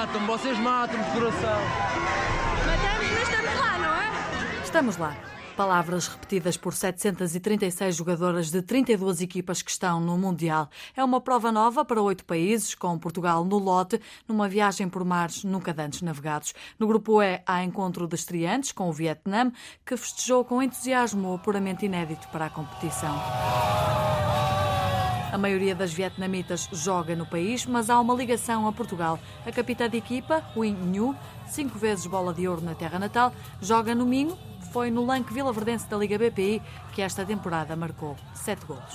matam-me, vocês matam-me de coração. Matamos, mas estamos lá, não é? Estamos lá. Palavras repetidas por 736 jogadoras de 32 equipas que estão no Mundial. É uma prova nova para oito países, com Portugal no lote, numa viagem por mares nunca antes navegados. No grupo E há encontro de estreantes com o Vietnã, que festejou com entusiasmo o puramente inédito para a competição. A maioria das vietnamitas joga no país, mas há uma ligação a Portugal. A capitã de equipa, Huyn Nhu, cinco vezes bola de ouro na terra natal, joga no Minho, foi no Lanque Vila Verdense da Liga BPI que esta temporada marcou sete golos.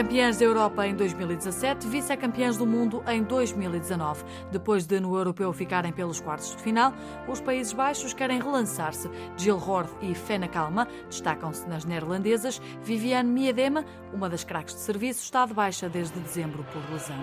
Campeãs da Europa em 2017, vice-campeãs do mundo em 2019. Depois de no europeu ficarem pelos quartos de final, os Países Baixos querem relançar-se. Jill Hord e Fena Kalma destacam-se nas neerlandesas. Viviane Miedema, uma das craques de serviço, está de baixa desde dezembro por lesão.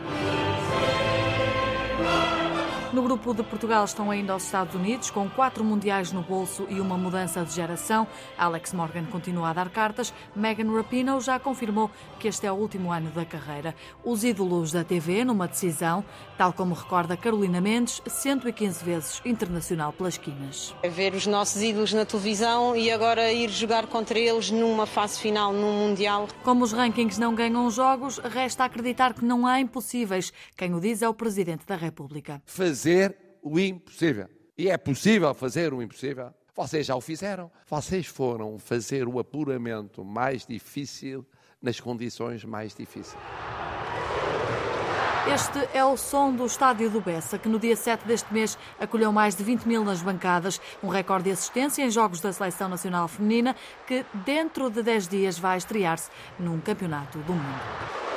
No grupo de Portugal estão ainda os Estados Unidos, com quatro mundiais no bolso e uma mudança de geração. Alex Morgan continua a dar cartas. Megan Rapinoe já confirmou que este é o último ano da carreira. Os ídolos da TV, numa decisão, tal como recorda Carolina Mendes, 115 vezes internacional pelas quinas. É ver os nossos ídolos na televisão e agora ir jogar contra eles numa fase final, num Mundial. Como os rankings não ganham jogos, resta acreditar que não há impossíveis. Quem o diz é o Presidente da República. Fazer o impossível. E é possível fazer o impossível. Vocês já o fizeram. Vocês foram fazer o apuramento mais difícil nas condições mais difíceis. Este é o som do estádio do Bessa, que no dia 7 deste mês acolheu mais de 20 mil nas bancadas, um recorde de assistência em jogos da Seleção Nacional Feminina, que dentro de 10 dias vai estrear-se num campeonato do mundo.